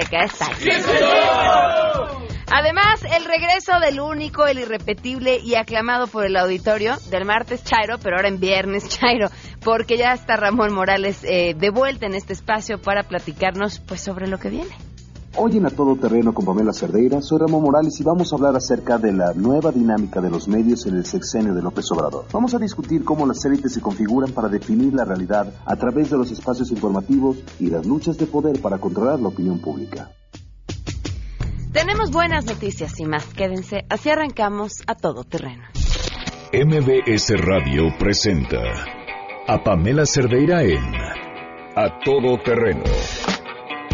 Azteca. Además, el regreso del único, el irrepetible y aclamado por el auditorio del martes Chairo, pero ahora en viernes Chairo, porque ya está Ramón Morales eh, de vuelta en este espacio para platicarnos pues sobre lo que viene. Hoy en A Todo Terreno con Pamela Cerdeira, soy Ramón Morales y vamos a hablar acerca de la nueva dinámica de los medios en el sexenio de López Obrador. Vamos a discutir cómo las élites se configuran para definir la realidad a través de los espacios informativos y las luchas de poder para controlar la opinión pública. Tenemos buenas noticias y más, quédense, así arrancamos a todo terreno. MBS Radio presenta a Pamela Cerdeira en A Todo Terreno,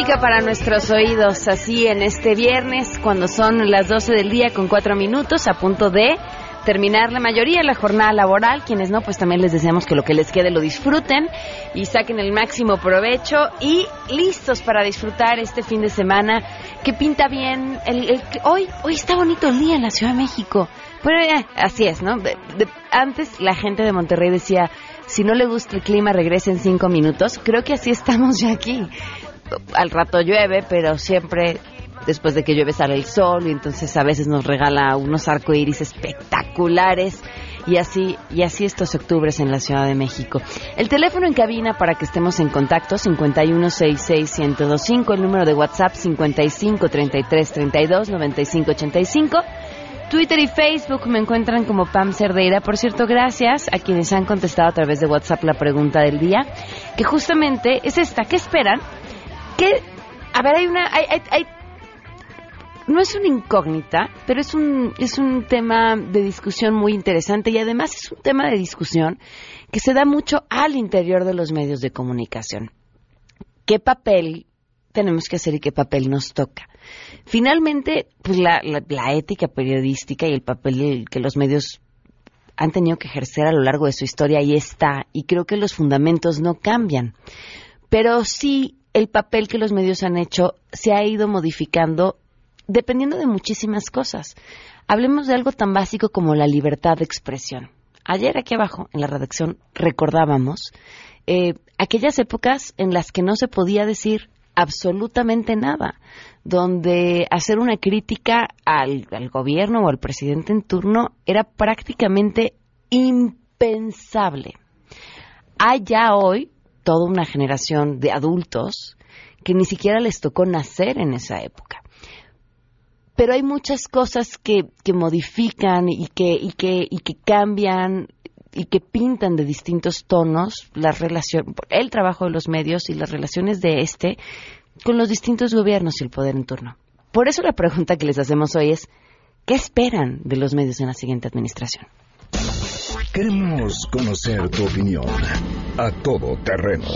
Música para nuestros oídos, así en este viernes, cuando son las 12 del día con 4 minutos, a punto de terminar la mayoría de la jornada laboral. Quienes no, pues también les deseamos que lo que les quede lo disfruten y saquen el máximo provecho y listos para disfrutar este fin de semana que pinta bien. El, el- hoy, hoy está bonito el día en la Ciudad de México. Pero eh, así es, ¿no? De- antes la gente de Monterrey decía, si no le gusta el clima, regrese en cinco minutos. Creo que así estamos ya aquí. Al rato llueve, pero siempre después de que llueve sale el sol y entonces a veces nos regala unos arcoíris espectaculares y así y así estos octubres en la Ciudad de México. El teléfono en cabina para que estemos en contacto 5166125, el número de WhatsApp 5533329585. Twitter y Facebook me encuentran como Pam Cerdeira. Por cierto, gracias a quienes han contestado a través de WhatsApp la pregunta del día, que justamente es esta. ¿Qué esperan? ¿Qué? A ver, hay una... Hay, no es una incógnita, pero es un, es un tema de discusión muy interesante y además es un tema de discusión que se da mucho al interior de los medios de comunicación. ¿Qué papel tenemos que hacer y qué papel nos toca? Finalmente, pues la, la- la ética periodística y el papel que los medios han tenido que ejercer a lo largo de su historia ahí está, y creo que los fundamentos no cambian. Pero sí el papel que los medios han hecho se ha ido modificando dependiendo de muchísimas cosas. Hablemos de algo tan básico como la libertad de expresión. Ayer aquí abajo en la redacción recordábamos eh, aquellas épocas en las que no se podía decir absolutamente nada, donde hacer una crítica al, gobierno o al presidente en turno era prácticamente impensable. Hay hoy toda una generación de adultos que ni siquiera les tocó nacer en esa época pero hay muchas cosas que, que modifican y que, y, que, y que cambian y que pintan de distintos tonos la relación, el trabajo de los medios y las relaciones de este con los distintos gobiernos y el poder en turno. Por eso la pregunta que les hacemos hoy es, ¿qué esperan de los medios en la siguiente administración? Queremos conocer tu opinión. A Todo Terreno.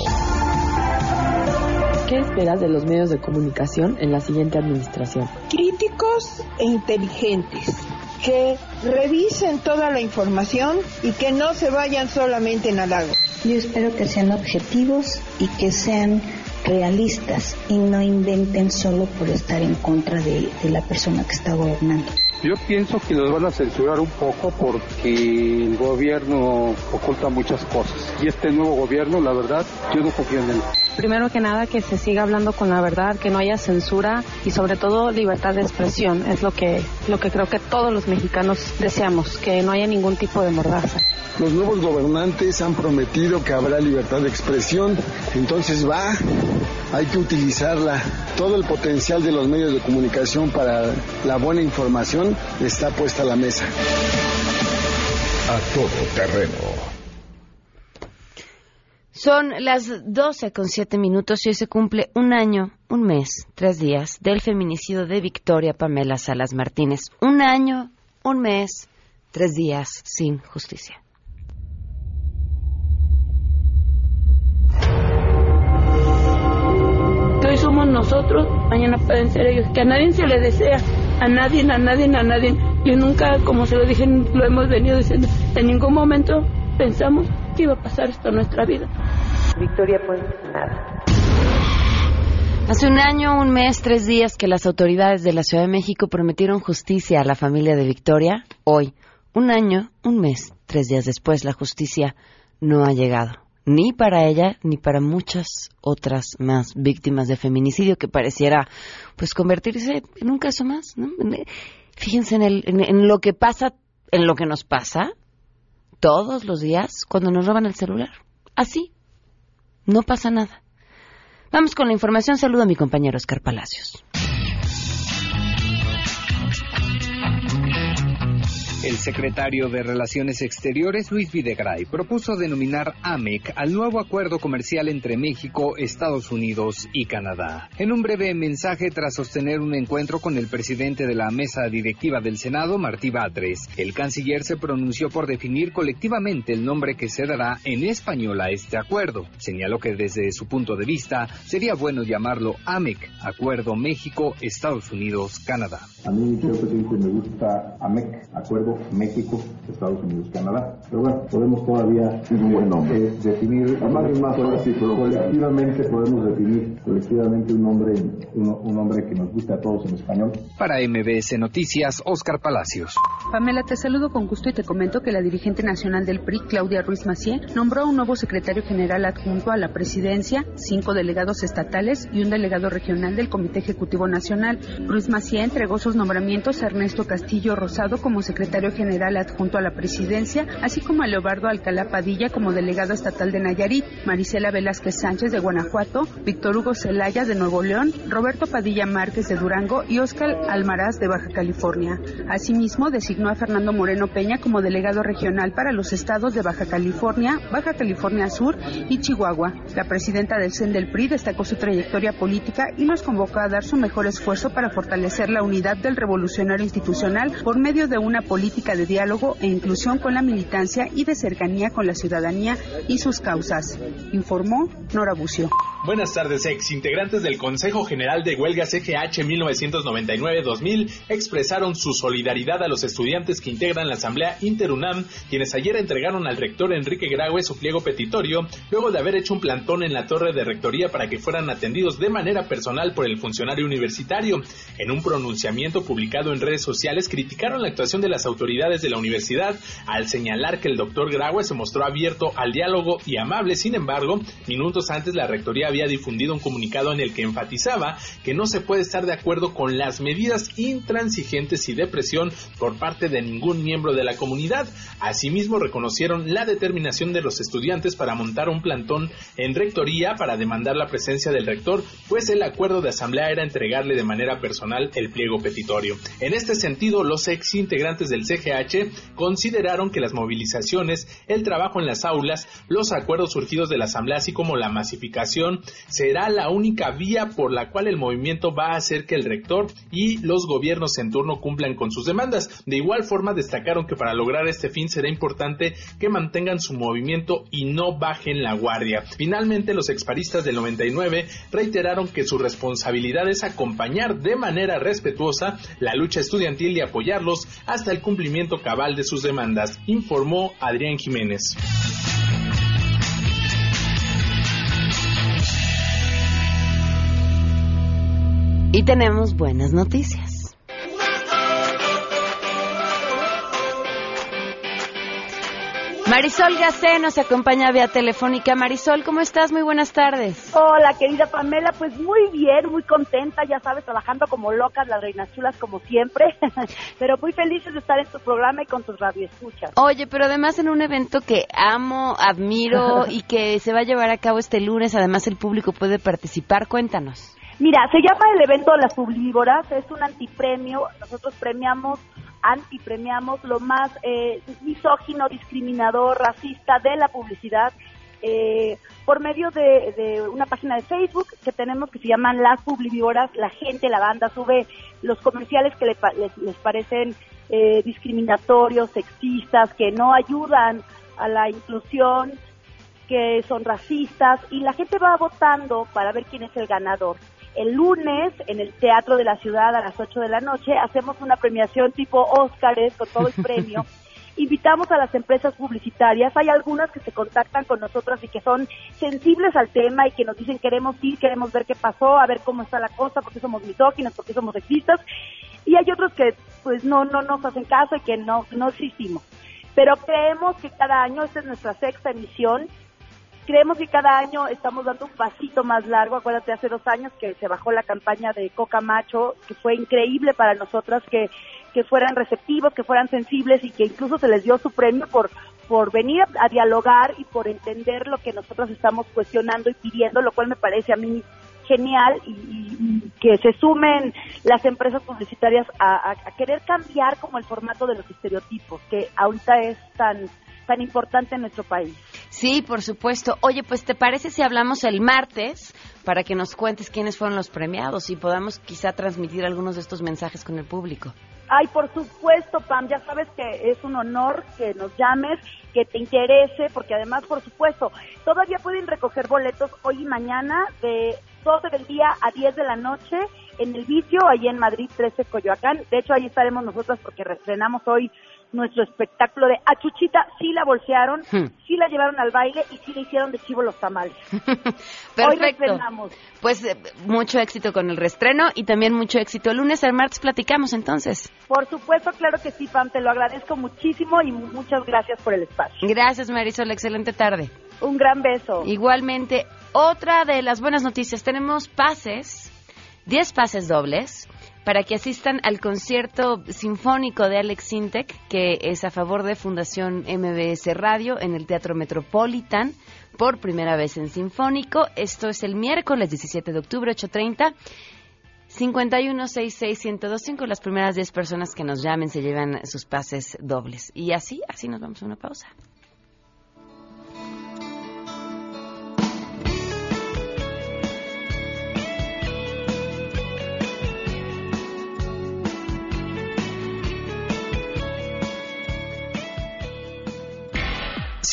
¿Qué esperas de los medios de comunicación en la siguiente administración? críticos e inteligentes que revisen toda la información y que no se vayan solamente en halagos. Yo espero que sean objetivos y que sean realistas y no inventen solo por estar en contra de, de la persona que está gobernando. Yo pienso que nos van a censurar un poco porque el gobierno oculta muchas cosas. Y este nuevo gobierno, la verdad, yo no confío en él. Primero que nada, que se siga hablando con la verdad, que no haya censura y sobre todo libertad de expresión. Es lo que, lo que creo que todos los mexicanos deseamos, que no haya ningún tipo de mordaza. Los nuevos gobernantes han prometido que habrá libertad de expresión, entonces va, hay que utilizarla. Todo el potencial de los medios de comunicación para la buena información está puesta a la mesa. A Todo Terreno. Son las 12 con 7 minutos y hoy se cumple un año, un mes, tres días del feminicidio de Victoria Pamela Salas Martínez. Un año, un mes, tres días sin justicia. Nosotros, mañana pueden ser ellos, que a nadie se le desea, a nadie, a nadie, a nadie. Yo nunca, como se lo dije, lo hemos venido diciendo, en ningún momento pensamos que iba a pasar esto en nuestra vida. Victoria Puente, nada. Hace un año, un mes, tres días que las autoridades de la Ciudad de México prometieron justicia a la familia de Victoria. Hoy, un año, un mes, tres días después, la justicia no ha llegado. Ni para ella, ni para muchas otras más víctimas de feminicidio que pareciera pues convertirse en un caso más. ¿no? Fíjense en, el, en, en lo que pasa, en lo que nos pasa todos los días cuando nos roban el celular. Así, no pasa nada. Vamos con la información. Saludo a mi compañero Oscar Palacios. El secretario de Relaciones Exteriores, Luis Videgaray, propuso denominar AMEC al nuevo acuerdo comercial entre México, Estados Unidos y Canadá. En un breve mensaje tras sostener un encuentro con el presidente de la mesa directiva del Senado, Martí Batres, el canciller se pronunció por definir colectivamente el nombre que se dará en español a este acuerdo. Señaló que desde su punto de vista sería bueno llamarlo AMEC, Acuerdo México-Estados Unidos-Canadá. A mí, señor presidente, me gusta AMEC, Acuerdo México, Estados Unidos, Canadá. Pero bueno, podemos todavía un buen nombre. eh, definir, además es más, ahora sí, pero colectivamente podemos definir colectivamente un nombre, un, un nombre que nos guste a todos en español. Para MBS Noticias, Oscar Palacios. Pamela, te saludo con gusto y te comento que la dirigente nacional del PRI, Claudia Ruiz Macié, nombró a un nuevo secretario general adjunto a la presidencia, cinco delegados estatales y un delegado regional del Comité Ejecutivo Nacional. Ruiz Macié entregó sus nombramientos a Ernesto Castillo Rosado como secretario general adjunto a la presidencia, así como a Leobardo Alcalá Padilla como delegado estatal de Nayarit, Marisela Velázquez Sánchez de Guanajuato, Víctor Hugo Celaya de Nuevo León, Roberto Padilla Márquez de Durango y Óscar Almaraz de Baja California. Asimismo, designó a Fernando Moreno Peña como delegado regional para los estados de Baja California, Baja California Sur y Chihuahua. La presidenta del CEN del PRI destacó su trayectoria política y los convocó a dar su mejor esfuerzo para fortalecer la unidad del revolucionario institucional por medio de una política de diálogo e inclusión con la militancia y de cercanía con la ciudadanía y sus causas, informó Nora Bucio. Buenas tardes, ex integrantes del Consejo General de Huelgas CGH 1999-2000 expresaron su solidaridad a los estudiantes que integran la Asamblea Interunam, quienes ayer entregaron al rector Enrique Graue su pliego petitorio, luego de haber hecho un plantón en la torre de rectoría para que fueran atendidos de manera personal por el funcionario universitario. En un pronunciamiento publicado en redes sociales, criticaron la actuación de las autoridades de la universidad al señalar que el doctor Graue se mostró abierto al diálogo y amable. Sin embargo, minutos antes la rectoría había difundido un comunicado en el que enfatizaba que no se puede estar de acuerdo con las medidas intransigentes y de presión por parte de ningún miembro de la comunidad. Asimismo, reconocieron la determinación de los estudiantes para montar un plantón en rectoría para demandar la presencia del rector, pues el acuerdo de asamblea era entregarle de manera personal el pliego petitorio. En este sentido, los ex integrantes del CGH consideraron que las movilizaciones, el trabajo en las aulas, los acuerdos surgidos de la asamblea, así como la masificación, será la única vía por la cual el movimiento va a hacer que el rector y los gobiernos en turno cumplan con sus demandas. De igual forma, destacaron que para lograr este fin será importante que mantengan su movimiento y no bajen la guardia. Finalmente, los exparistas del 99 reiteraron que su responsabilidad es acompañar de manera respetuosa la lucha estudiantil y apoyarlos hasta el cumplimiento cabal de sus demandas, informó Adrián Jiménez. Y tenemos buenas noticias. Marisol Gacé nos acompaña vía telefónica. Marisol, ¿cómo estás? Muy buenas tardes. Hola, querida Pamela, pues muy bien, muy contenta, ya sabes, trabajando como locas, las reinas chulas como siempre, pero muy felices de estar en tu programa y con tus radioescuchas. Oye, pero además en un evento que amo, admiro y que se va a llevar a cabo este lunes, además el público puede participar, cuéntanos. Mira, se llama el evento de las Publivívoras, es un antipremio, nosotros premiamos antipremiamos lo más eh, misógino, discriminador, racista de la publicidad eh, por medio de, de, una página de Facebook que tenemos que se llaman Las Publivívoras. La gente, la banda sube los comerciales que le, les, les, parecen eh, discriminatorios, sexistas, que no ayudan a la inclusión, que son racistas y la gente va votando para ver quién es el ganador. El lunes, en el Teatro de la Ciudad a las 8 de la noche, hacemos una premiación tipo Óscares con todo el premio. Invitamos a las empresas publicitarias, hay algunas que se contactan con nosotras y que son sensibles al tema y que nos dicen queremos ir, queremos ver qué pasó, a ver cómo está la cosa, porque somos misóginos, porque somos sexistas, y hay otros que pues no, no nos hacen caso y que no, no existimos. Pero creemos que cada año, esta es nuestra sexta emisión, creemos que cada año estamos dando un pasito más largo. Acuérdate, hace dos años que se bajó la campaña de Coca Macho, que fue increíble para nosotras que, que fueran receptivos, que fueran sensibles y que incluso se les dio su premio por, por venir a, dialogar y por entender lo que nosotros estamos cuestionando y pidiendo, lo cual me parece a mí genial y, y- y que se sumen las empresas publicitarias a, a- a querer cambiar como el formato de los estereotipos, que ahorita es tan, tan importante en nuestro país. Sí, por supuesto. Oye, pues ¿te parece si hablamos el martes para que nos cuentes quiénes fueron los premiados y podamos quizá transmitir algunos de estos mensajes con el público? Ay, por supuesto, Pam, ya sabes que es un honor que nos llames, que te interese, porque además, por supuesto, todavía pueden recoger boletos hoy y mañana de 12 del día a 10 de la noche en el vicio, allí en Madrid 13 Coyoacán. De hecho, ahí estaremos nosotras porque reestrenamos hoy nuestro espectáculo de A Chuchita, sí la bolsearon, Hmm. sí la llevaron al baile y sí le hicieron de chivo los tamales. Hoy Perfecto. reestrenamos. Pues eh, mucho éxito con el restreno y también mucho éxito el lunes. El martes platicamos entonces. Por supuesto, claro que sí, Pam, te lo agradezco muchísimo y mu- muchas gracias por el espacio. Gracias, Marisol. Excelente tarde. Un gran beso. Igualmente, otra de las buenas noticias, tenemos pases, 10 pases dobles, para que asistan al concierto sinfónico de Alex Sintek, que es a favor de Fundación MBS Radio en el Teatro Metropolitan, por primera vez en Sinfónico. Esto es el miércoles 17 de octubre, 8.30. 51661025, las primeras 10 personas que nos llamen se llevan sus pases dobles. Y así, así nos vamos a una pausa.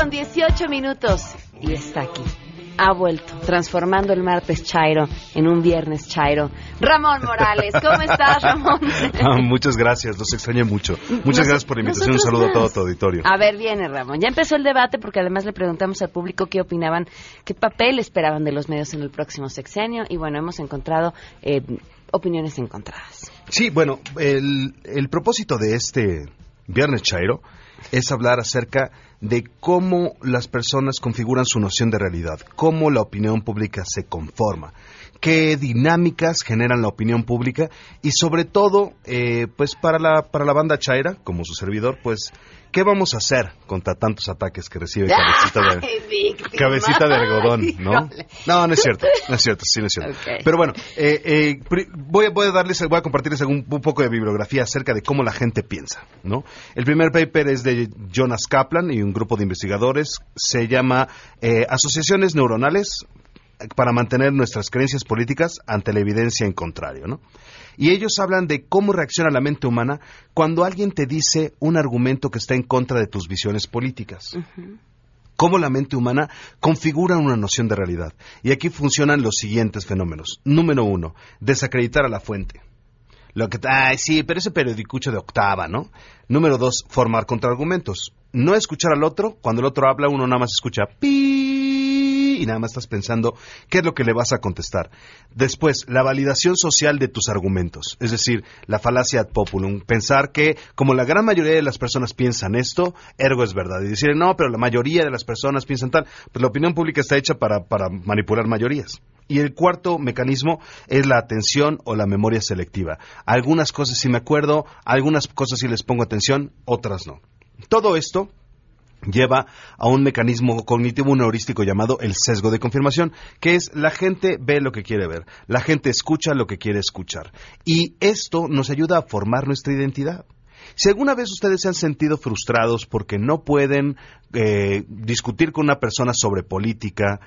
Con 18 minutos y está aquí. Ha vuelto, transformando el martes Chairo en un viernes Chairo. Ramón Morales, ¿cómo estás, Ramón? Ah, muchas gracias, los extrañé mucho. Muchas Nos- gracias por la invitación. Un saludo a todo tu auditorio. A ver, viene Ramón. Ya empezó el debate porque además le preguntamos al público qué opinaban, qué papel esperaban de los medios en el próximo sexenio y bueno, hemos encontrado eh, opiniones encontradas. Sí, bueno, el, el propósito de este Viernes Chairo es hablar acerca de cómo las personas configuran su noción de realidad, cómo la opinión pública se conforma, qué dinámicas generan la opinión pública y sobre todo, eh, pues para la, para la banda Chaira, como su servidor, pues, ¿qué vamos a hacer contra tantos ataques que recibe Cabecita de... Ay. Cabecita de algodón, ¿no? No, no es cierto, no es cierto, sí, no es cierto. Pero bueno, eh, eh, voy, a- voy a darles, voy a compartirles un, un poco de bibliografía acerca de cómo la gente piensa, ¿no? El primer paper es de Jonas Kaplan y un grupo de investigadores, se llama eh, Asociaciones Neuronales para mantener nuestras creencias políticas ante la evidencia en contrario, ¿no? Y ellos hablan de cómo reacciona la mente humana cuando alguien te dice un argumento que está en contra de tus visiones políticas cómo la mente humana configura una noción de realidad. Y aquí funcionan los siguientes fenómenos. Número uno, desacreditar a la fuente. Lo que, ay, sí, pero ese periodicucho de octava, ¿no? Número dos, formar contraargumentos. No escuchar al otro, cuando el otro habla, uno nada más escucha pi y nada más estás pensando qué es lo que le vas a contestar. Después, la validación social de tus argumentos, es decir, la falacia ad populum, pensar que como la gran mayoría de las personas piensan esto, ergo es verdad. Y decir, no, pero la mayoría de las personas piensan tal. Pues la opinión pública está hecha para, para manipular mayorías. Y el cuarto mecanismo es la atención o la memoria selectiva. Algunas cosas sí me acuerdo, algunas cosas sí les pongo atención, otras no. Todo esto lleva a un mecanismo cognitivo un heurístico llamado el sesgo de confirmación, que es la gente ve lo que quiere ver, la gente escucha lo que quiere escuchar. Y esto nos ayuda a formar nuestra identidad. Si alguna vez ustedes se han sentido frustrados porque no pueden eh, discutir con una persona sobre política,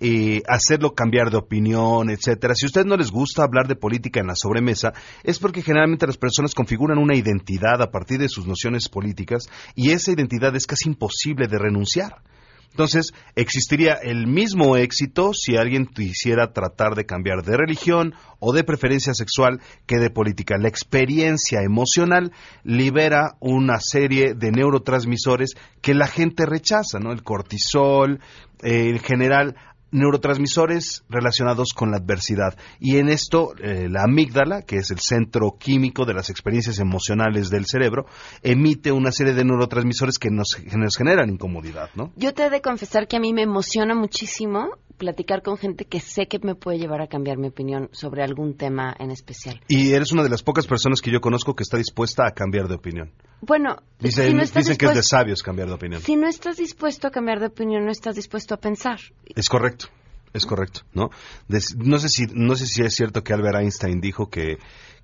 y hacerlo cambiar de opinión, etcétera. Si a ustedes no les gusta hablar de política en la sobremesa, es porque generalmente las personas configuran una identidad a partir de sus nociones políticas y esa identidad es casi imposible de renunciar. Entonces, existiría el mismo éxito si alguien quisiera tratar de cambiar de religión o de preferencia sexual que de política. La experiencia emocional libera una serie de neurotransmisores que la gente rechaza, ¿no? El cortisol, eh, en general, neurotransmisores relacionados con la adversidad. Y en esto, eh, la amígdala, que es el centro químico de las experiencias emocionales del cerebro, emite una serie de neurotransmisores que nos, que nos generan incomodidad, ¿no? Yo te he de confesar que a mí me emociona muchísimo platicar con gente que sé que me puede llevar a cambiar mi opinión sobre algún tema en especial. Y eres una de las pocas personas que yo conozco que está dispuesta a cambiar de opinión. Bueno, Dice- si no estás dicen que es de sabios cambiar de opinión. Si no estás dispuesto a cambiar de opinión, no estás dispuesto a pensar. Es correcto, es correcto, ¿no? Des- no sé si no sé si es cierto que Albert Einstein dijo que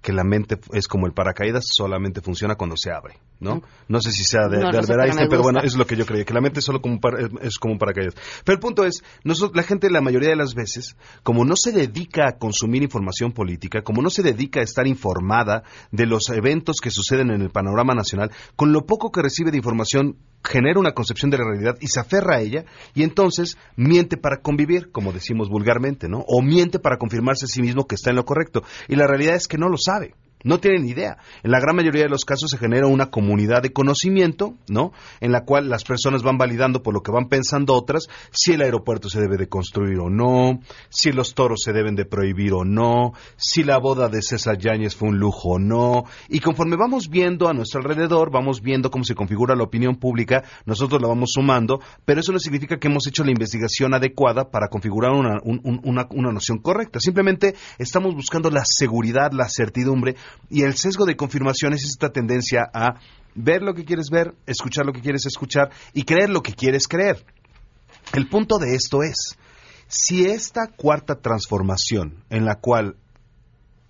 que la mente es como el paracaídas, solamente funciona cuando se abre, ¿no? No sé si sea de, No de Albert pero Einstein, pero bueno, es lo que yo creía, que la mente es solo como un, para- es como un paracaídas. Pero el punto es, nosotros, la gente la mayoría de las veces, como no se dedica a consumir información política, como no se dedica a estar informada de los eventos que suceden en el panorama nacional, con lo poco que recibe de información genera una concepción de la realidad y se aferra a ella y entonces miente para convivir, como decimos vulgarmente, ¿no? O miente para confirmarse a sí mismo que está en lo correcto. Y la realidad es que no lo sabe. study No tiene ni idea. En la gran mayoría de los casos se genera una comunidad de conocimiento, ¿no? En la cual las personas van validando por lo que van pensando otras si el aeropuerto se debe de construir o no, si los toros se deben de prohibir o no, si la boda de César Yáñez fue un lujo o no. Y conforme vamos viendo a nuestro alrededor, vamos viendo cómo se configura la opinión pública, nosotros la vamos sumando, pero eso no significa que hemos hecho la investigación adecuada para configurar una, un- un- una, una noción correcta. Simplemente estamos buscando la seguridad, la certidumbre y el sesgo de confirmación es esta tendencia a ver lo que quieres ver, escuchar lo que quieres escuchar y creer lo que quieres creer. El punto de esto es, si esta cuarta transformación en la cual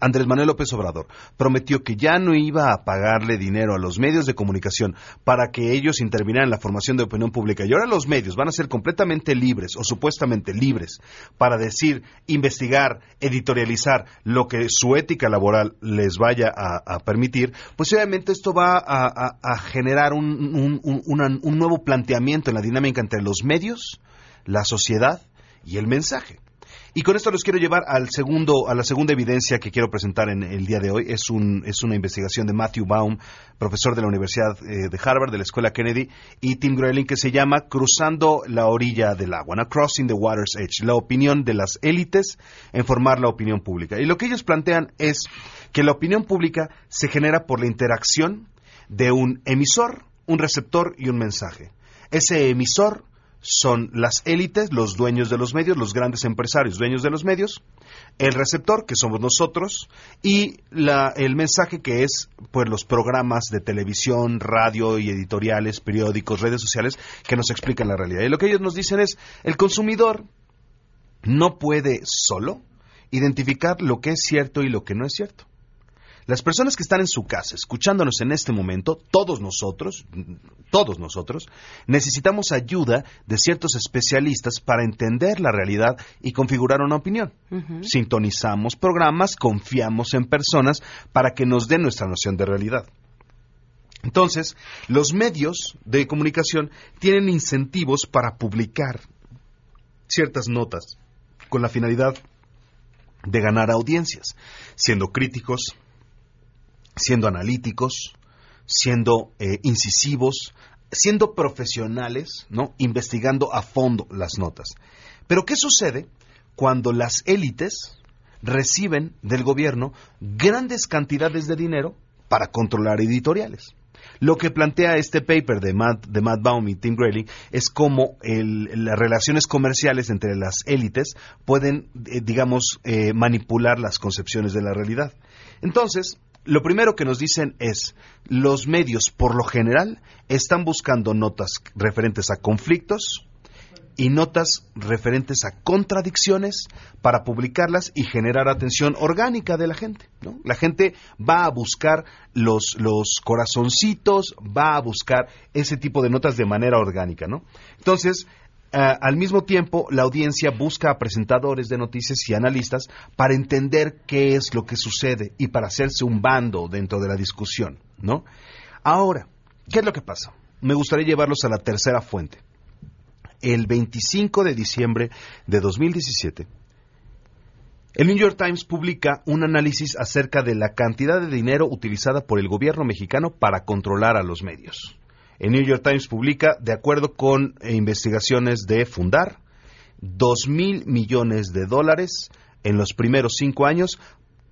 Andrés Manuel López Obrador prometió que ya no iba a pagarle dinero a los medios de comunicación para que ellos intervinieran en la formación de opinión pública y ahora los medios van a ser completamente libres o supuestamente libres para decir, investigar, editorializar lo que su ética laboral les vaya a, permitir, pues obviamente esto va a, generar un nuevo planteamiento en la dinámica entre los medios, la sociedad y el mensaje. Y con esto los quiero llevar al segundo, a la segunda evidencia que quiero presentar en el día de hoy. Es, un, es una investigación de Matthew Baum, profesor de la Universidad eh, de Harvard, de la Escuela Kennedy, y Tim Grayling, que se llama Cruzando la orilla del agua. Crossing the Water's Edge, la opinión de las élites en formar la opinión pública. Y lo que ellos plantean es que la opinión pública se genera por la interacción de un emisor, un receptor y un mensaje. Ese emisor son las élites, los dueños de los medios, los grandes empresarios, dueños de los medios, el receptor, que somos nosotros, y la- el mensaje que es pues los programas de televisión, radio y editoriales, periódicos, redes sociales que nos explican la realidad. Y lo que ellos nos dicen es, el consumidor no puede solo identificar lo que es cierto y lo que no es cierto. Las personas que están en su casa escuchándonos en este momento, todos nosotros, todos nosotros, necesitamos ayuda de ciertos especialistas para entender la realidad y configurar una opinión. Sintonizamos programas, confiamos en personas para que nos den nuestra noción de realidad. Entonces, los medios de comunicación tienen incentivos para publicar ciertas notas con la finalidad de ganar audiencias, siendo críticos, siendo analíticos, siendo eh, incisivos, siendo profesionales, ¿no? Investigando a fondo las notas. Pero ¿qué sucede cuando las élites reciben del gobierno grandes cantidades de dinero para controlar editoriales? Lo que plantea este paper de Matt, de Matt Baum y Tim Grayling es cómo el- las relaciones comerciales entre las élites pueden, eh, digamos, eh, manipular las concepciones de la realidad. Entonces, Lo primero que nos dicen es, los medios por lo general están buscando notas referentes a conflictos y notas referentes a contradicciones para publicarlas y generar atención orgánica de la gente. ¿no? La gente va a buscar los, los corazoncitos, va a buscar ese tipo de notas de manera orgánica. ¿no? Entonces, Ah, al mismo tiempo, la audiencia busca a presentadores de noticias y analistas para entender qué es lo que sucede y para hacerse un bando dentro de la discusión, ¿no? Ahora, ¿qué es lo que pasa? Me gustaría llevarlos a la tercera fuente. El 25 de diciembre de 2017, el New York Times publica un análisis acerca de la cantidad de dinero utilizada por el gobierno mexicano para controlar a los medios. El New York Times publica, de acuerdo con investigaciones de Fundar, dos mil millones de dólares en los primeros cinco años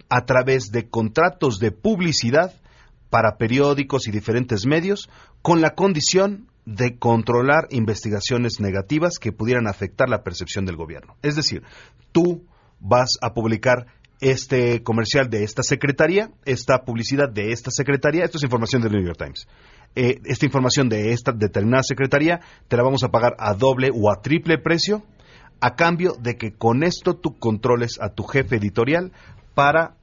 a través de contratos de publicidad para periódicos y diferentes medios con la condición de controlar investigaciones negativas que pudieran afectar la percepción del gobierno. Es decir, tú vas a publicar este comercial de esta secretaría, esta publicidad de esta secretaría, esto es información del New York Times. Eh, esta información de esta determinada secretaría te la vamos a pagar a doble o a triple precio a cambio de que con esto tú controles a tu jefe editorial para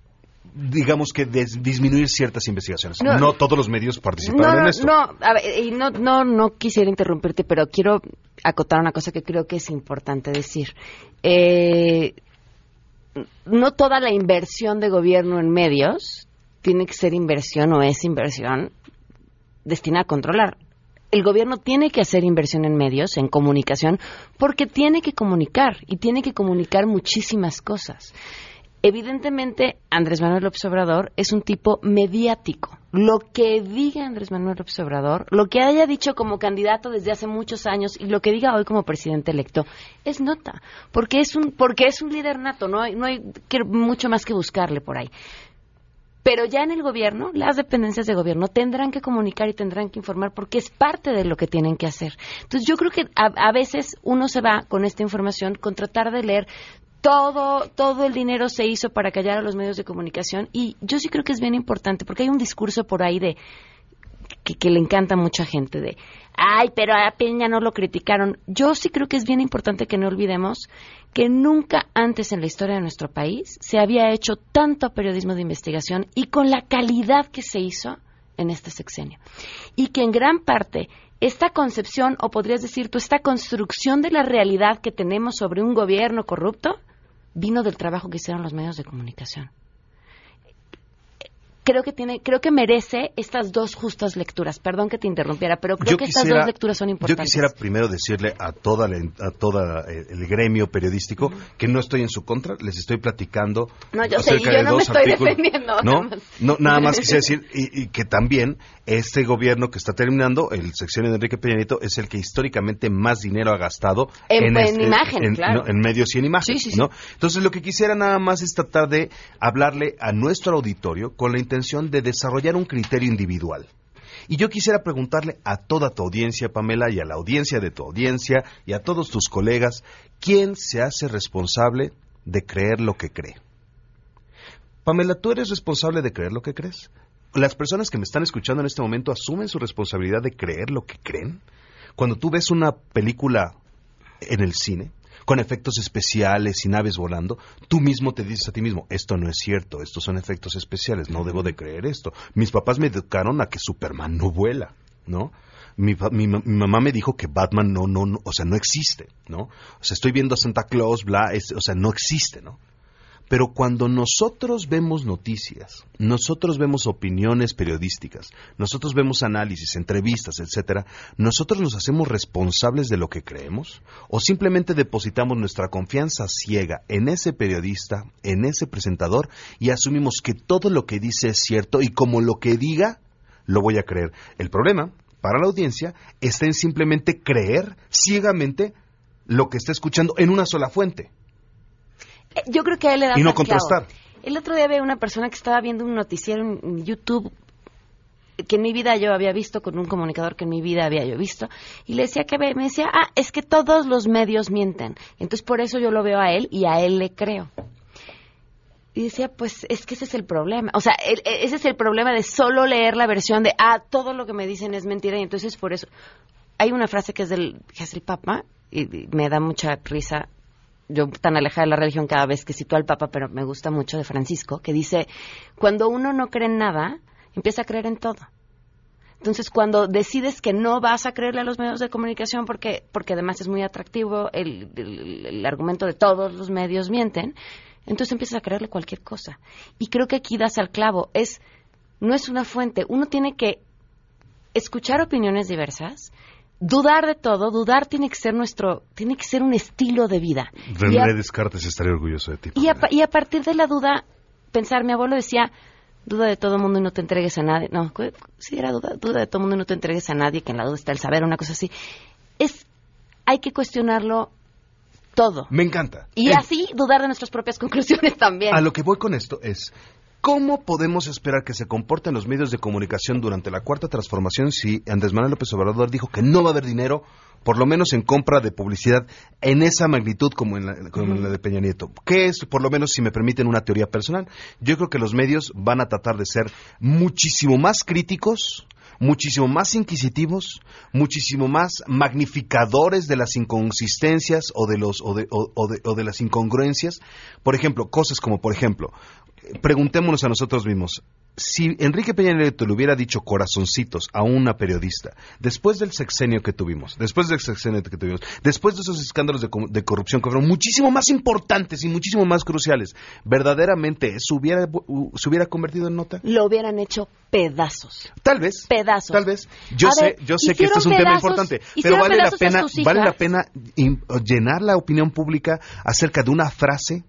digamos que disminuir ciertas investigaciones. No, todos los medios participaron en esto. No, y no, no, no quisiera interrumpirte, pero quiero acotar una cosa que creo que es importante decir. Eh, no toda la inversión de gobierno en medios tiene que ser inversión o es inversión destina a controlar. El gobierno tiene que hacer inversión en medios, en comunicación, porque tiene que comunicar y tiene que comunicar muchísimas cosas. Evidentemente, Andrés Manuel López Obrador es un tipo mediático. Lo que diga Andrés Manuel López Obrador, lo que haya dicho como candidato desde hace muchos años y lo que diga hoy como presidente electo, es nota, porque es un, porque es un líder nato, no hay, no hay mucho más que buscarle por ahí. Pero ya en el gobierno, las dependencias de gobierno tendrán que comunicar y tendrán que informar porque es parte de lo que tienen que hacer. Entonces yo creo que a, veces uno se va con esta información con tratar de leer todo, todo el dinero se hizo para callar a los medios de comunicación y yo sí creo que es bien importante porque hay un discurso por ahí de que, que, le encanta a mucha gente de, ay, pero a Peña no lo criticaron. Yo sí creo que es bien importante que no olvidemos que nunca antes en la historia de nuestro país se había hecho tanto periodismo de investigación y con la calidad que se hizo en este sexenio. Y que en gran parte esta concepción, o podrías decir tú, esta construcción de la realidad que tenemos sobre un gobierno corrupto, vino del trabajo que hicieron los medios de comunicación creo que tiene, creo que merece estas dos justas lecturas. Perdón que te interrumpiera, pero creo que estas dos lecturas son importantes. Yo quisiera primero decirle a toda a toda eh, el gremio periodístico que no estoy en su contra, les estoy platicando no, yo sé, yo no me estoy defendiendo. No, nada más, no, nada más quisiera decir y, que también este gobierno que está terminando, el sección de Enrique Peña Nieto, es el que históricamente más dinero ha gastado en, en, imagen, claro. en medios y en imagen, ¿no? Entonces lo que quisiera nada más es tratar de hablarle a nuestro auditorio con la intención de desarrollar un criterio individual. Y yo quisiera preguntarle a toda tu audiencia, Pamela, y a la audiencia de tu audiencia, y a todos tus colegas, ¿quién se hace responsable de creer lo que cree? Pamela, ¿tú eres responsable de creer lo que crees? ¿Las personas que me están escuchando en este momento asumen su responsabilidad de creer lo que creen? Cuando tú ves una película en el cine, con efectos especiales y naves volando, tú mismo te dices a ti mismo, esto no es cierto, estos son efectos especiales, no debo de creer esto. Mis papás me educaron a que Superman no vuela, ¿no? Mi, mi, mamá me dijo que Batman no, no, no, o sea, no existe, ¿no? O sea, estoy viendo a Santa Claus, bla, o sea, no existe, ¿no? Pero cuando nosotros vemos noticias, nosotros vemos opiniones periodísticas, nosotros vemos análisis, entrevistas, etcétera, nosotros nos hacemos responsables de lo que creemos o simplemente depositamos nuestra confianza ciega en ese periodista, en ese presentador y asumimos que todo lo que dice es cierto y como lo que diga lo voy a creer. El problema para la audiencia está en simplemente creer ciegamente lo que está escuchando en una sola fuente. Eh, yo creo que a él le da Y no contrastar. El otro día había una persona que estaba viendo un noticiero en YouTube que en mi vida yo había visto, con un comunicador que en mi vida había yo visto, y le decía que me decía, ah, es que todos los medios mienten. Entonces por eso yo lo veo a él y a él le creo. Y decía, pues es que ese es el problema. O sea, el- el- ese es el problema de solo leer la versión de, ah, todo lo que me dicen es mentira. Y entonces por eso. Hay una frase que es del, que es el Papa, y, y me da mucha risa. Yo tan alejada de la religión cada vez que cito al Papa, pero me gusta mucho de Francisco, que dice, cuando uno no cree en nada, empieza a creer en todo. Entonces, cuando decides que no vas a creerle a los medios de comunicación porque, porque además es muy atractivo el, el- argumento de todos los medios mienten, entonces empiezas a creerle cualquier cosa. Y creo que aquí das al clavo. Es, no es una fuente. Uno tiene que escuchar opiniones diversas, dudar de todo. Dudar tiene que ser nuestro, tiene que ser un estilo de vida. Y a- René Descartes estaría orgulloso de ti. y a, pa- y a partir de la duda, pensar, mi abuelo decía, duda de todo mundo y no te entregues a nadie. No, sí era duda, duda de todo mundo y no te entregues a nadie, que en la duda está el saber, una cosa así. Es, hay que cuestionarlo todo. Me encanta. Y Eh, así dudar de nuestras propias conclusiones también. A lo que voy con esto es, ¿cómo podemos esperar que se comporten los medios de comunicación durante la cuarta transformación si Andrés Manuel López Obrador dijo que no va a haber dinero, por lo menos en compra de publicidad, en esa magnitud como en la, como en la de Peña Nieto? ¿Qué es, por lo menos, si me permiten una teoría personal? Yo creo que los medios van a tratar de ser muchísimo más críticos, muchísimo más inquisitivos, muchísimo más magnificadores de las inconsistencias o de los o de, o- o de- o de las incongruencias. Por ejemplo, cosas como, por ejemplo, preguntémonos a nosotros mismos. Si Enrique Peña Nieto le hubiera dicho corazoncitos a una periodista, después del sexenio que tuvimos, después del sexenio que tuvimos, después de esos escándalos de, co- de corrupción que fueron muchísimo más importantes y muchísimo más cruciales, ¿verdaderamente hubiera, se hubiera convertido en nota? Lo hubieran hecho pedazos. Tal vez. Pedazos. Tal vez. Yo A sé, ver, yo sé que este es un tema importante, pero vale la pena, vale la pena llenar la opinión pública acerca de una frase,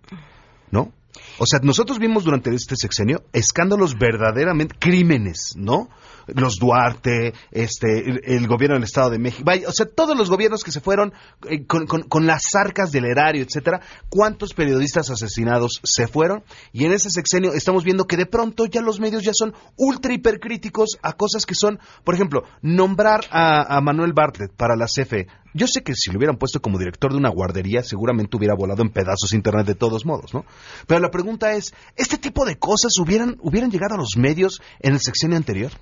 ¿no? O sea, nosotros vimos durante este sexenio escándalos verdaderamente crímenes, ¿no? Los Duarte, este, el, gobierno del Estado de México, vaya, o sea, todos los gobiernos que se fueron eh, con, con- con las arcas del erario, etcétera, cuántos periodistas asesinados se fueron y en ese sexenio estamos viendo que de pronto ya los medios ya son ultra hipercríticos a cosas que son, por ejemplo, nombrar a, a Manuel Bartlett para la CFE. Yo sé que si lo hubieran puesto como director de una guardería, seguramente hubiera volado en pedazos internet de todos modos, ¿no? Pero la pregunta es, ¿este tipo de cosas hubieran, hubieran llegado a los medios en el sexenio anterior?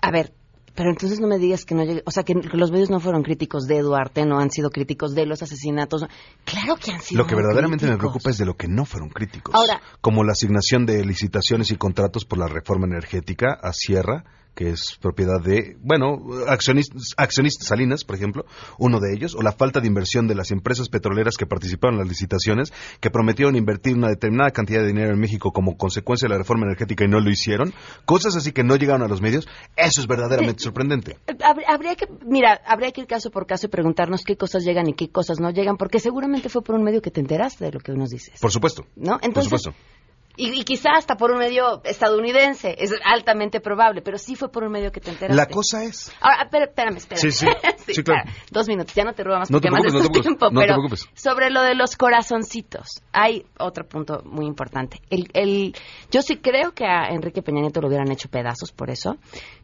A ver, pero entonces no me digas que no llegue, o sea, que, los medios no fueron críticos de Duarte, no han sido críticos de los asesinatos. Claro que han sido. Lo que verdaderamente me preocupa es de lo que no fueron críticos. Ahora- como la asignación de licitaciones y contratos por la reforma energética a Sierra, que es propiedad de, bueno, accionistas, accionistas Salinas, por ejemplo, uno de ellos, o la falta de inversión de las empresas petroleras que participaron en las licitaciones, que prometieron invertir una determinada cantidad de dinero en México como consecuencia de la reforma energética y no lo hicieron, cosas así que no llegaron a los medios, eso es verdaderamente sorprendente. Hab- Habría que, mira, habría que ir caso por caso y preguntarnos qué cosas llegan y qué cosas no llegan, porque seguramente fue por un medio que te enteraste de lo que nos dices, Por supuesto. ¿no? Por Entonces, supuesto. Y, y quizá hasta por un medio estadounidense, es altamente probable, pero sí fue por un medio que te enteraste. La cosa es... Ahora, espera- espérame, espérame. Sí, sí. Sí, claro. espera, Dos minutos, ya no te robo más No porque además preocupes, no preocupes, tiempo, no pero sobre lo de los corazoncitos, hay otro punto muy importante. El, el, yo sí creo que a Enrique Peña Nieto lo hubieran hecho pedazos por eso.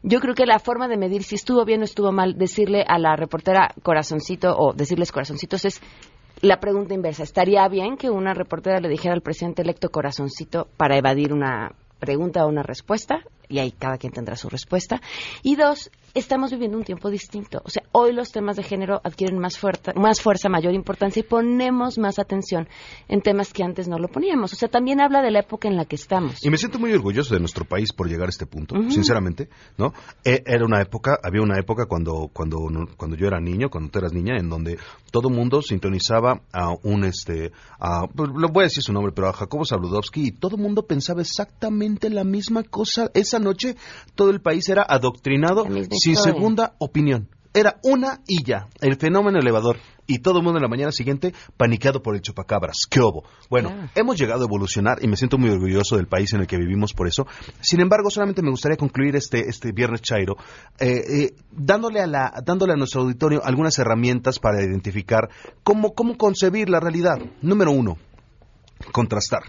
Yo creo que la forma de medir si estuvo bien o estuvo mal, decirle a la reportera corazoncito o decirles corazoncitos es la pregunta inversa. ¿Estaría bien que una reportera le dijera al presidente electo corazoncito para evadir una pregunta o una respuesta? Y ahí cada quien tendrá su respuesta. Y dos, estamos viviendo un tiempo distinto. O sea, hoy los temas de género adquieren más fuerza, más fuerza, mayor importancia y ponemos más atención en temas que antes no lo poníamos. O sea, también habla de la época en la que estamos. Y me siento muy orgulloso de nuestro país por llegar a este punto, sinceramente, ¿no? E- Era una época, había una época cuando, cuando, cuando yo era niño, cuando tú eras niña, en donde todo mundo sintonizaba a un, este, a, pues, lo voy a decir su nombre, pero a Jacobo Zabludovsky, y todo mundo pensaba exactamente la misma cosa. Esa noche todo el país era adoctrinado sin segunda opinión. Era una y ya, el fenómeno elevador. Y todo el mundo en la mañana siguiente paniqueado por el chupacabras. ¿Qué hubo? Bueno, hemos llegado a evolucionar y me siento muy orgulloso del país en el que vivimos por eso. Sin embargo, solamente me gustaría concluir este, este viernes Chairo eh, eh, dándole, a la, dándole a nuestro auditorio algunas herramientas para identificar cómo, cómo concebir la realidad. Número uno, contrastar.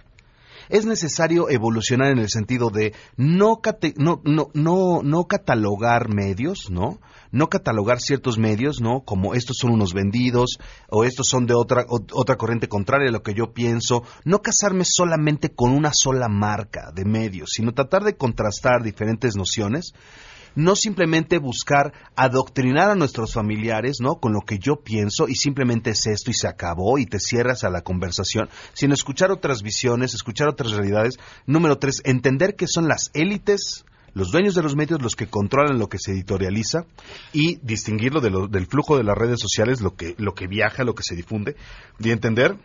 Es necesario evolucionar en el sentido de no, cate- no, no, no, no catalogar medios, ¿no? No catalogar ciertos medios, ¿no? Como estos son unos vendidos o estos son de otra, o- otra corriente contraria a lo que yo pienso. No casarme solamente con una sola marca de medios, sino tratar de contrastar diferentes nociones no simplemente buscar adoctrinar a nuestros familiares, ¿no? Con lo que yo pienso y simplemente es esto y se acabó y te cierras a la conversación, sino escuchar otras visiones, escuchar otras realidades. Número tres, entender que son las élites los dueños de los medios los que controlan lo que se editorializa y distinguirlo de lo- del flujo de las redes sociales, lo que, lo que viaja, lo que se difunde, y entender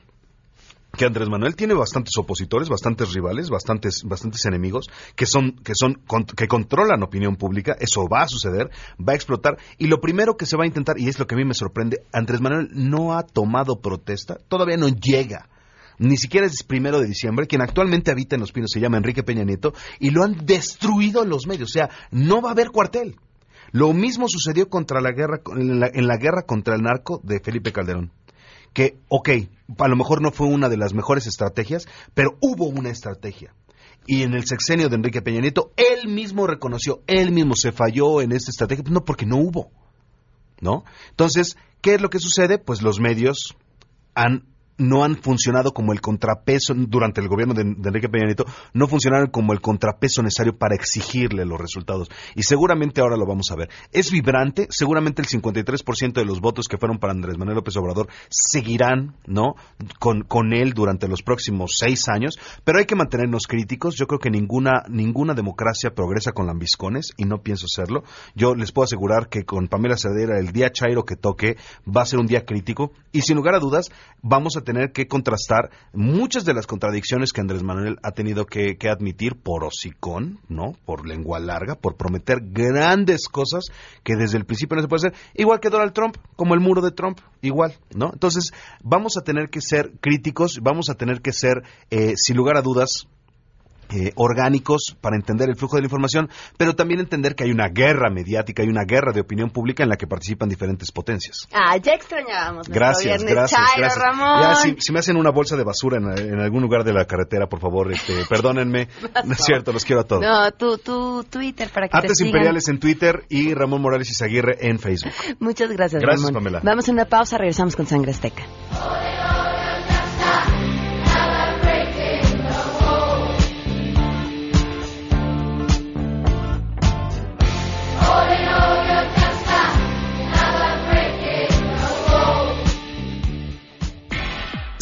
que Andrés Manuel tiene bastantes opositores, bastantes rivales, bastantes, bastantes enemigos que son, que son, con- que controlan opinión pública. Eso va a suceder, va a explotar. Y lo primero que se va a intentar, y es lo que a mí me sorprende, Andrés Manuel no ha tomado protesta, todavía no llega. Ni siquiera es primero de diciembre. Quien actualmente habita en Los Pinos se llama Enrique Peña Nieto y lo han destruido los medios. O sea, no va a haber cuartel. Lo mismo sucedió contra la guerra, en la, en la guerra contra el narco de Felipe Calderón que, ok, a lo mejor no fue una de las mejores estrategias, pero hubo una estrategia. Y en el sexenio de Enrique Peña Nieto, él mismo reconoció, él mismo se falló en esta estrategia, no, porque no hubo. ¿No? Entonces, ¿qué es lo que sucede? Pues los medios han no han funcionado como el contrapeso durante el gobierno de, Enrique Peña Nieto, no funcionaron como el contrapeso necesario para exigirle los resultados. Y seguramente ahora lo vamos a ver. Es vibrante, seguramente el 53% de los votos que fueron para Andrés Manuel López Obrador seguirán, ¿no? Con, con él durante los próximos seis años, pero hay que mantenernos críticos. Yo creo que ninguna, ninguna democracia progresa con lambiscones y no pienso serlo. Yo les puedo asegurar que con Pamela Cerdera el día Chairo que toque va a ser un día crítico y sin lugar a dudas vamos a tener que contrastar muchas de las contradicciones que Andrés Manuel ha tenido que, que admitir por hocicón, ¿no? Por lengua larga, por prometer grandes cosas que desde el principio no se puede hacer, igual que Donald Trump, como el muro de Trump, igual, ¿no? Entonces, vamos a tener que ser críticos, vamos a tener que ser, eh, sin lugar a dudas, eh, orgánicos para entender el flujo de la información, pero también entender que hay una guerra mediática, hay una guerra de opinión pública en la que participan diferentes potencias. Ah, ya extrañábamos. Gracias, viernes gracias, Chairo, gracias. Ramón. Ya, si, si me hacen una bolsa de basura en, en algún lugar de la carretera, por favor, este, perdónenme. No es cierto, los quiero a todos. No, tu, tu Twitter para que te Artes sigan. Imperiales en Twitter y Ramón Morales Izaguirre en Facebook. Muchas gracias, Gracias, Ramón. Pamela. Vamos a una pausa, regresamos con Sangre Azteca.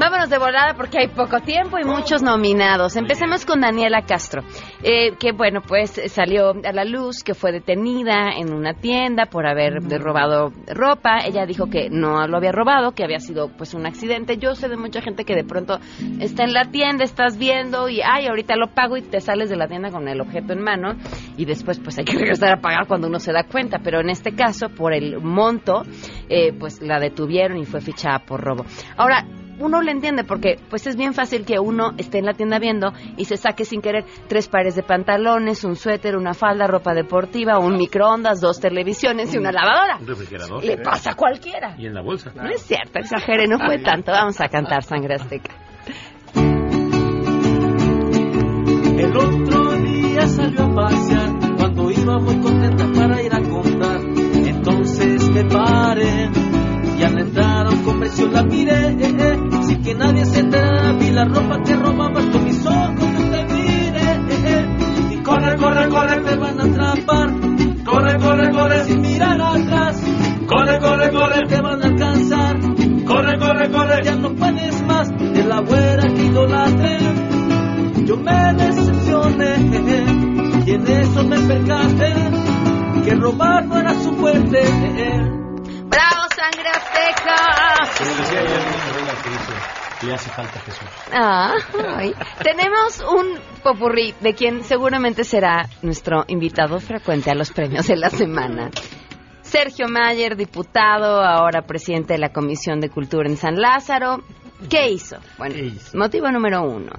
Vámonos de volada porque hay poco tiempo y muchos nominados. Empecemos con Daniela Castro, eh, que bueno, pues salió a la luz que fue detenida en una tienda por haber robado ropa. Ella dijo que no lo había robado, que había sido pues un accidente. Yo sé de mucha gente que de pronto está en la tienda, estás viendo y ay, ahorita lo pago y te sales de la tienda con el objeto en mano y después pues hay que regresar a pagar cuando uno se da cuenta. Pero en este caso, por el monto, eh, pues la detuvieron y fue fichada por robo. Ahora, uno le entiende porque pues es bien fácil que uno esté en la tienda viendo y se saque sin querer tres pares de pantalones, un suéter, una falda, ropa deportiva, un microondas, dos televisiones y una lavadora. Un refrigerador. Le pasa a cualquiera. Y en la bolsa. No es cierto, exagere, no fue tanto. Vamos a cantar Sangre Azteca. El otro día salió a pasear cuando iba muy contenta para ir a comprar. Entonces me paré y al entrar a un comercio la miré. eh, eh, que nadie se enterara, vi la ropa que robabas con mis ojos. Yo te miré. y corre, corre, corre, te van a atrapar. Corre, corre, corre, sin mirar atrás. Corre, corre, corre, te van a alcanzar. Corre, corre, corre, ya no puedes más de la güera que idolatré. Yo me decepcioné y en eso me percaté que sangre azteca! Como decía ayer que dice, le hace falta Jesús. Ah, ay. Tenemos un popurrí de quien seguramente será nuestro invitado frecuente a los premios de la semana. Sergio Mayer, diputado, ahora presidente de la Comisión de Cultura en San Lázaro. ¿Qué hizo? Bueno, motivo número uno.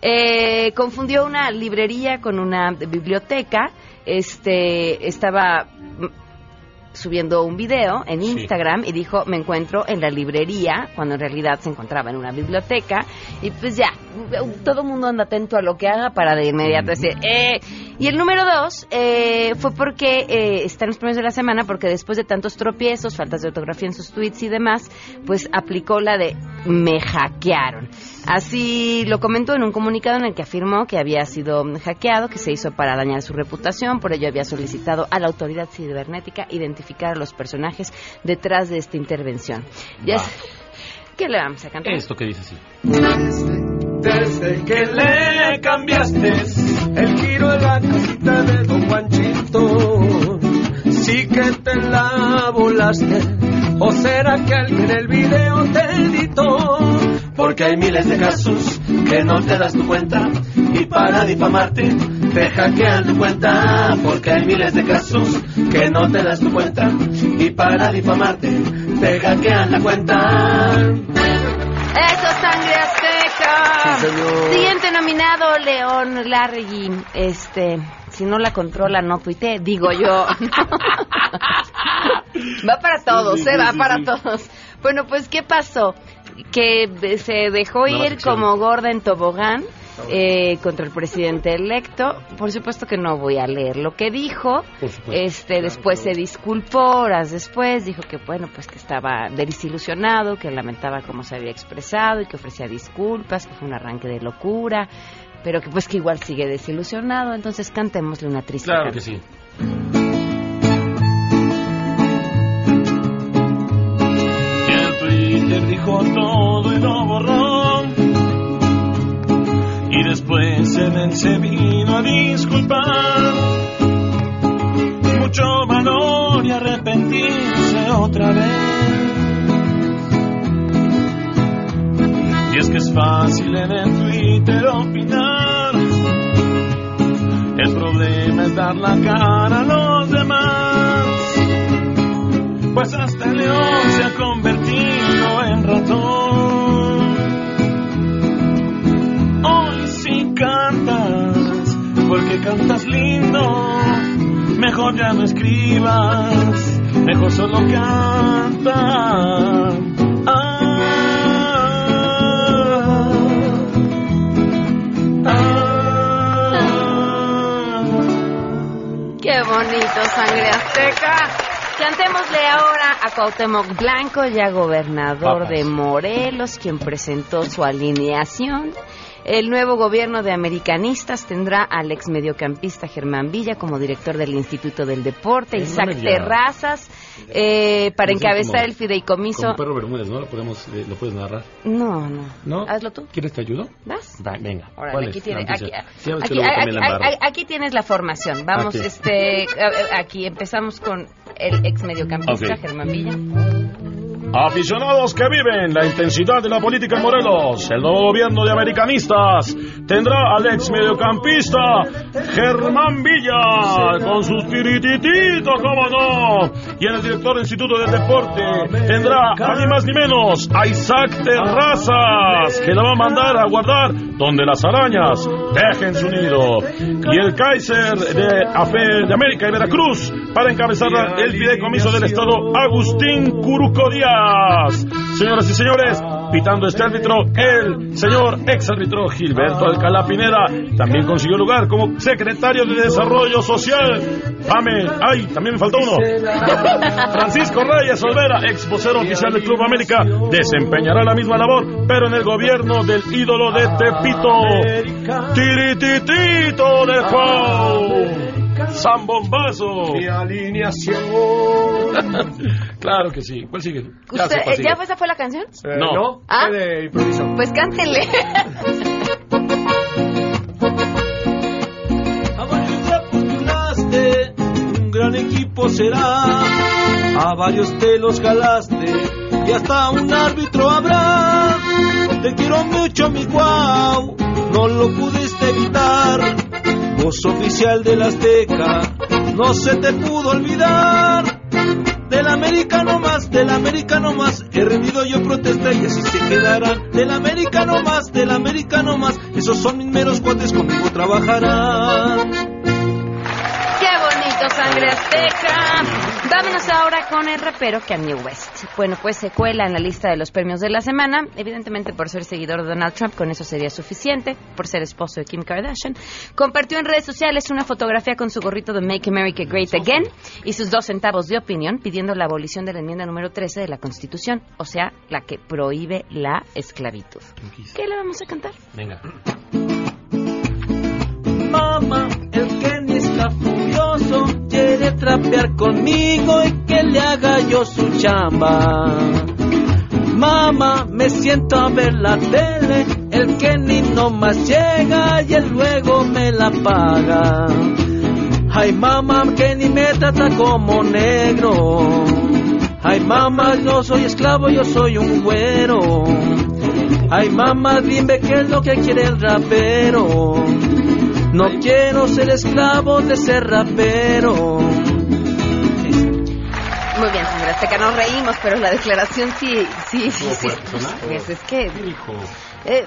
Eh, confundió una librería con una biblioteca. Este estaba subiendo un video en Instagram y dijo me encuentro en la librería cuando en realidad se encontraba en una biblioteca y pues ya todo el mundo anda atento a lo que haga para de inmediato decir eh. Y el número dos eh, fue porque eh, está en los premios de la semana porque después de tantos tropiezos faltas de ortografía en sus tweets y demás pues aplicó la de me hackearon Así lo comentó en un comunicado en el que afirmó que había sido hackeado, que se hizo para dañar su reputación, por ello había solicitado a la autoridad cibernética identificar a los personajes detrás de esta intervención. Ya ¿Qué le vamos a cantar? Esto que dice así. Desde que le cambiaste el giro de la casita de Don Juanchito, sí que te la volaste. ¿O será que alguien el video te editó? Porque hay miles de casos que no te das tu cuenta y para difamarte te hackean tu cuenta. Porque hay miles de casos que no te das tu cuenta y para difamarte te hackean la cuenta. Eso, sangre azteca. Sí, señor. Siguiente nominado, León Larregui. Este, si no la controla, no tuite, digo yo. va para todos, Sí, ¿eh? Va para todos. Bueno, pues, ¿qué pasó? Que de- se dejó ir como gorda en tobogán. Eh, contra el presidente electo. Por supuesto que no voy a leer lo que dijo. Este, después se disculpó horas después, dijo que bueno, pues que estaba desilusionado, que lamentaba cómo se había expresado y que ofrecía disculpas, que fue un arranque de locura, pero que pues que igual sigue desilusionado, entonces cantémosle una triste Claro que sí. Disculpar. Mucho valor y arrepentirse otra vez. Y es que es fácil en el Twitter opinar. El problema es dar la cara a los demás. Pues hasta el león se ha cantas lindo. Mejor ya no escribas, mejor solo canta. Qué bonito, sangre azteca. Cantémosle ahora a Cuauhtémoc Blanco, ya gobernador Papas. de Morelos, quien presentó su alineación. El nuevo gobierno de americanistas tendrá al ex mediocampista Germán Villa como director del Instituto del Deporte, Eh, no Isaac. Terrazas eh, para Pues es encabezar como- el fideicomiso. Como perro Bermúdez, ¿no? Lo, podemos, eh, lo puedes narrar. No, no. ¿No? Hazlo tú. ¿Quieres te ayudo? ¿Vas? Va, venga. Órale, ¿Cuál aquí, tiene-? Sí, tienes la formación. Vamos, Aquí. este, aquí empezamos con el ex mediocampista. Germán Villa. Aficionados que viven la intensidad de la política en Morelos, el nuevo gobierno de americanistas tendrá al ex mediocampista Germán Villa con sus tiritititos, cómo no. Y en el director del Instituto del Deporte tendrá ni más ni menos a Isaac Terrazas, que la va a mandar a guardar donde las arañas dejen su nido. Y el Kaiser de, Afe- de América y Veracruz para encabezar el fideicomiso del Estado, Agustín Curuco Díaz. Señoras y señores, pitando este árbitro, el señor ex árbitro Gilberto Alcalá Pineda también consiguió lugar como secretario de Desarrollo Social. Ame, ay, también me faltó uno. Francisco Reyes Olvera, ex vocero oficial del Club América, desempeñará la misma labor, pero en el gobierno del ídolo de Tepito, Tirititito de Juan. San Bombazo. alineación. claro que sí. ¿Cuál sigue? Ya Usted- cuál eh, sigue. ¿Ya fue, esa fue la canción? no. ¿Ah? de improviso. Pues cántenle. postulaste, un gran equipo será. a varios te los jalaste y hasta un árbitro habrá. Te quiero mucho, mi guau, no lo pudiste evitar. Voz oficial del Azteca, no se te pudo olvidar. Del americano más, del americano más, he rendido yo protesta y así se quedarán. Del americano más, del americano más, esos son mis meros cuates, conmigo trabajarán. ¡Qué bonito, sangre azteca! Vámonos ahora con el rapero Kanye West. Bueno, pues se cuela en la lista de los premios de la semana. Evidentemente, por ser seguidor de Donald Trump, con eso sería suficiente. Por ser esposo de Kim Kardashian. Compartió en redes sociales una fotografía con su gorrito de Make America Great Again y sus dos centavos de opinión pidiendo la abolición de la enmienda número 13 de la Constitución, o sea, la que prohíbe la esclavitud. ¿Qué le vamos a cantar? Venga. Mamá, el Kenny está furioso, quiere trapear conmigo y que le haga yo su chamba. Mamá, me siento a ver la tele, el Kenny no más llega y él luego me la paga. Ay, mamá, Kenny me trata como negro. Ay, mamá, no soy esclavo, yo soy un güero. Ay, mamá, dime qué es lo que quiere el rapero. No quiero ser esclavo de ser rapero. Muy bien, señora Azteca, nos reímos, pero la declaración sí, sí, sí, ¿Cómo sí. Pues es que eh,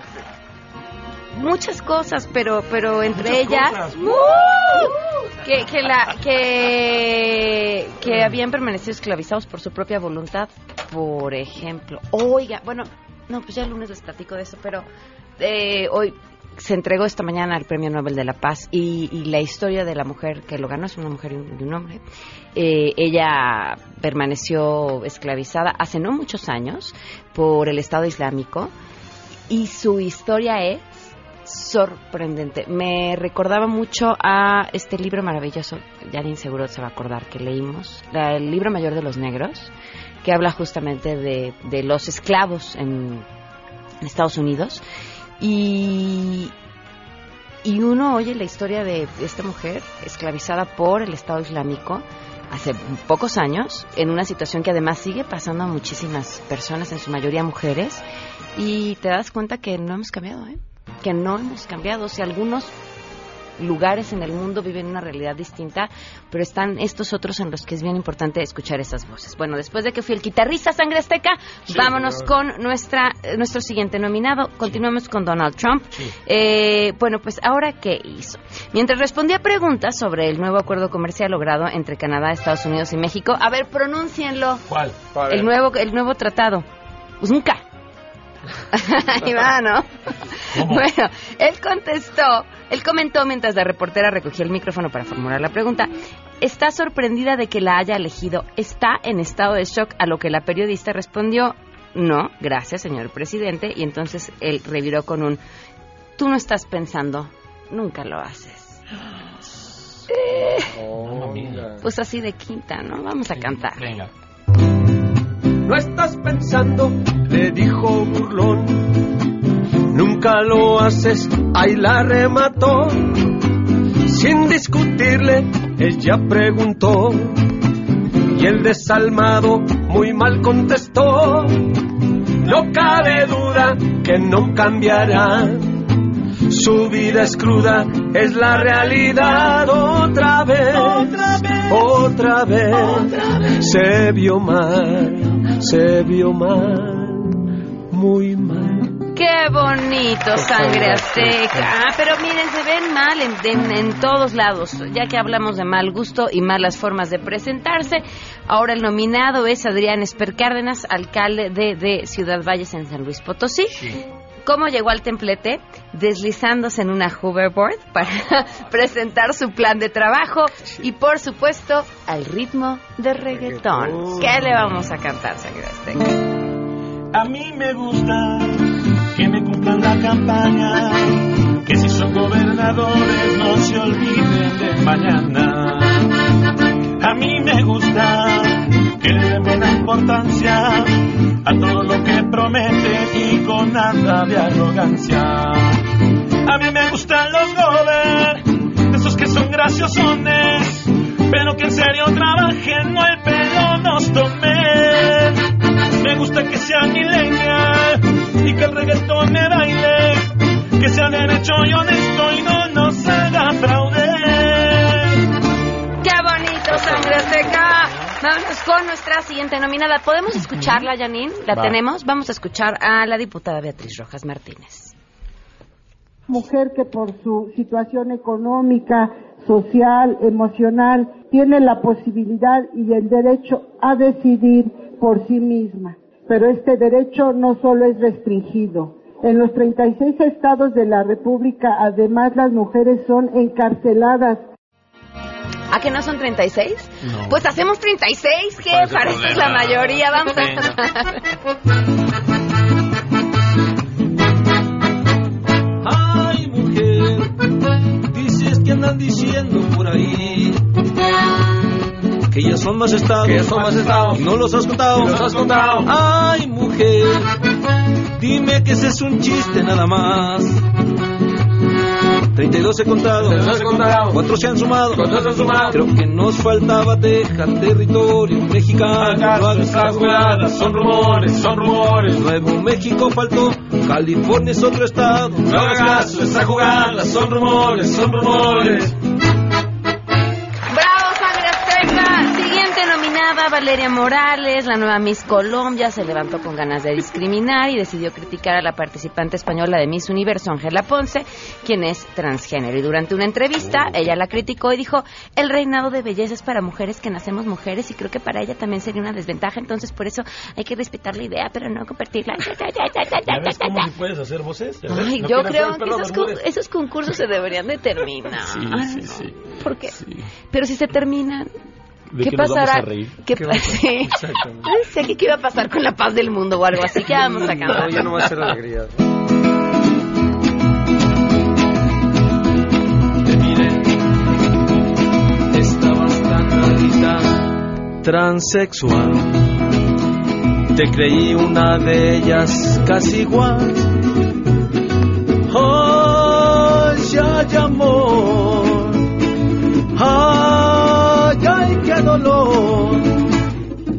muchas cosas, pero pero entre Muchas ellas. ¡uh! que que la que que habían permanecido esclavizados por su propia voluntad, por ejemplo. Oiga, bueno, no, pues ya el lunes les platico de eso, pero eh, hoy se entregó esta mañana el Premio Nobel de la Paz y, y la historia de la mujer que lo ganó es una mujer y un, un hombre. Eh, ella permaneció esclavizada hace no muchos años por el Estado Islámico y su historia es sorprendente. Me recordaba mucho a este libro maravilloso, Janine seguro se va a acordar que leímos, el libro mayor de los negros, que habla justamente de, de los esclavos en Estados Unidos. Y, y uno oye la historia de esta mujer esclavizada por el Estado Islámico hace pocos años, en una situación que además sigue pasando a muchísimas personas, en su mayoría mujeres, y te das cuenta que no hemos cambiado, ¿eh? que no hemos cambiado. O sea, algunos lugares en el mundo viven una realidad distinta, pero están estos otros en los que es bien importante escuchar esas voces. Bueno, después de que fui el guitarrista Sangre Azteca, Sí, vámonos con nuestra nuestro siguiente nominado. Continuamos con Donald Trump. Eh, bueno, pues ahora qué hizo. Mientras respondía preguntas sobre el nuevo acuerdo comercial logrado entre Canadá, Estados Unidos y México, a ver, pronúncienlo. ¿Cuál? El nuevo el nuevo tratado. Uzunca. Ahí va, ¿no? Bueno, él contestó, él comentó mientras la reportera recogía el micrófono para formular la pregunta, está sorprendida de que la haya elegido, está en estado de shock, a lo que la periodista respondió, no, gracias, señor presidente, y entonces él reviró con un, tú no estás pensando, nunca lo haces. Eh, pues así de quinta, ¿no? Vamos a cantar. Venga. No estás pensando, le dijo burlón. Nunca lo haces, ahí la remató. Sin discutirle, ella preguntó. Y el desalmado muy mal contestó. No cabe duda que no cambiará. Su vida es cruda, es la realidad otra vez, otra vez, se vio mal, se vio mal, muy mal. Qué bonito, sangre azteca. Ah, pero miren, se ven mal en, en- en todos lados, ya que hablamos de mal gusto y malas formas de presentarse. Ahora el nominado es Adrián Esper Cárdenas, alcalde de, de Ciudad Valles en San Luis Potosí. ¿Cómo llegó al templete? Deslizándose en una hoverboard para presentar su plan de trabajo y, por supuesto, al ritmo de reggaetón. ¿Qué le vamos a cantar, sangre azteca? A mí me gusta que me cumplan la campaña, que si son gobernadores no se olviden de mañana. A mí me gusta que le den buena importancia a todo lo que prometen y con nada de arrogancia. Siguiente nominada. ¿Podemos escucharla, Janine? ¿La Va. tenemos? Vamos a escuchar a la diputada Beatriz Rojas Martínez. mujer que por su situación económica, social, emocional, tiene la posibilidad y el derecho a decidir por sí misma. Pero este derecho no solo es restringido. En los 36 estados de la República, además, las mujeres son encarceladas ¿A que no son 36? No. Pues hacemos 36, ¿qué? ¿Cuál es el Pareces la mayoría, vamos a... Ay, mujer, dices que andan diciendo por ahí que ya son más estados. Que ya son más estados. Y no los has contado. Los has contado. Ay, mujer, dime que ese es un chiste nada más. 32 he contado. 32 he contado. Cuatro se han sumado. Cuatro se han sumado. Creo que nos faltaba dejar territorio mexicano. No son rumores, son rumores. Nuevo México faltó. California es otro estado. No hagas caso, esta jugada son rumores, son rumores. Valeria Morales, la nueva Miss Colombia, se levantó con ganas de discriminar y decidió criticar a la participante española de Miss Universo, Ángela Ponce, quien es transgénero. Y durante una entrevista, ella la criticó y dijo, el reinado de belleza es para mujeres que nacemos mujeres y creo que para ella también sería una desventaja, entonces por eso hay que respetar la idea, pero no compartirla. ¿Ya ves cómo si puedes hacer voces? Yo creo que esos, con- esos concursos se deberían de terminar. Sí, sí, sí. ¿Por qué? Pero si se terminan, ¿De ¿qué qué nos vamos pasará? a reír? ¿Qué ¿Qué sí. Exactamente. Ay, sé que qué iba a pasar con la paz del mundo o algo así. que vamos a cantar? No, ya no va a ser alegría. Te miré, estabas tan rarita, transexual. Te creí una de ellas casi igual. Ay, ay, amor.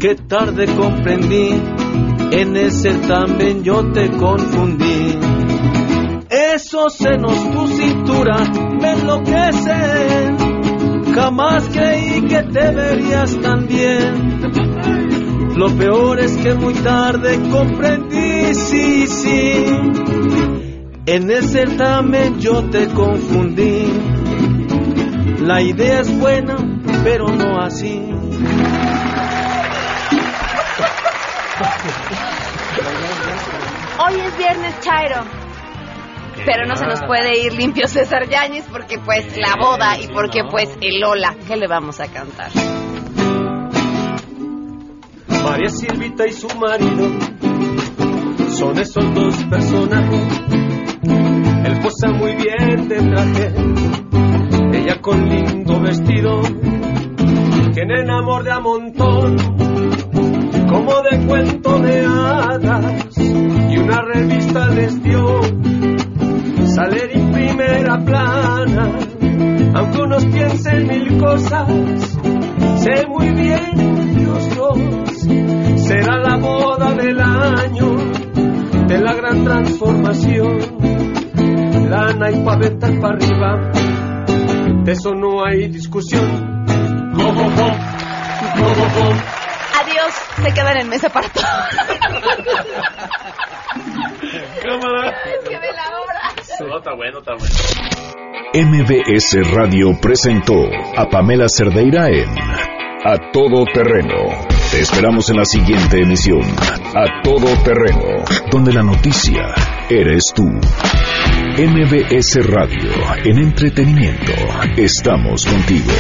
Qué tarde comprendí, en ese también yo te confundí. Esos senos, tu cintura, me enloquecen. Jamás creí que te verías tan bien. Lo peor es que muy tarde comprendí, sí, sí. En ese certamen yo te confundí. La idea es buena, pero no así. Hoy es viernes, Chairo. Pero no se nos puede ir limpio César Yáñez porque pues la boda y porque pues el Lola. ¿Qué le vamos a cantar? María Silvita y su marido son esos dos personajes. Él posa muy bien de traje, ella con lindo vestido. Tienen amor de a montón, de cuento de hadas. Y una revista les dio salir en primera plana. Aunque unos piensen mil cosas, sé muy bien ellos dos. Será la boda del año, de la gran transformación. Lana y paventar para arriba, de eso no hay discusión. Go, go, go, go, go, go. Adiós, se quedan en mesa para todo. Cámara. Es que ve la obra. No, está bueno, está bueno. MBS Radio presentó a Pamela Cerdeira en A Todo Terreno. Te esperamos en la siguiente emisión, A Todo Terreno, donde la noticia eres tú. MBS Radio, en entretenimiento, estamos contigo.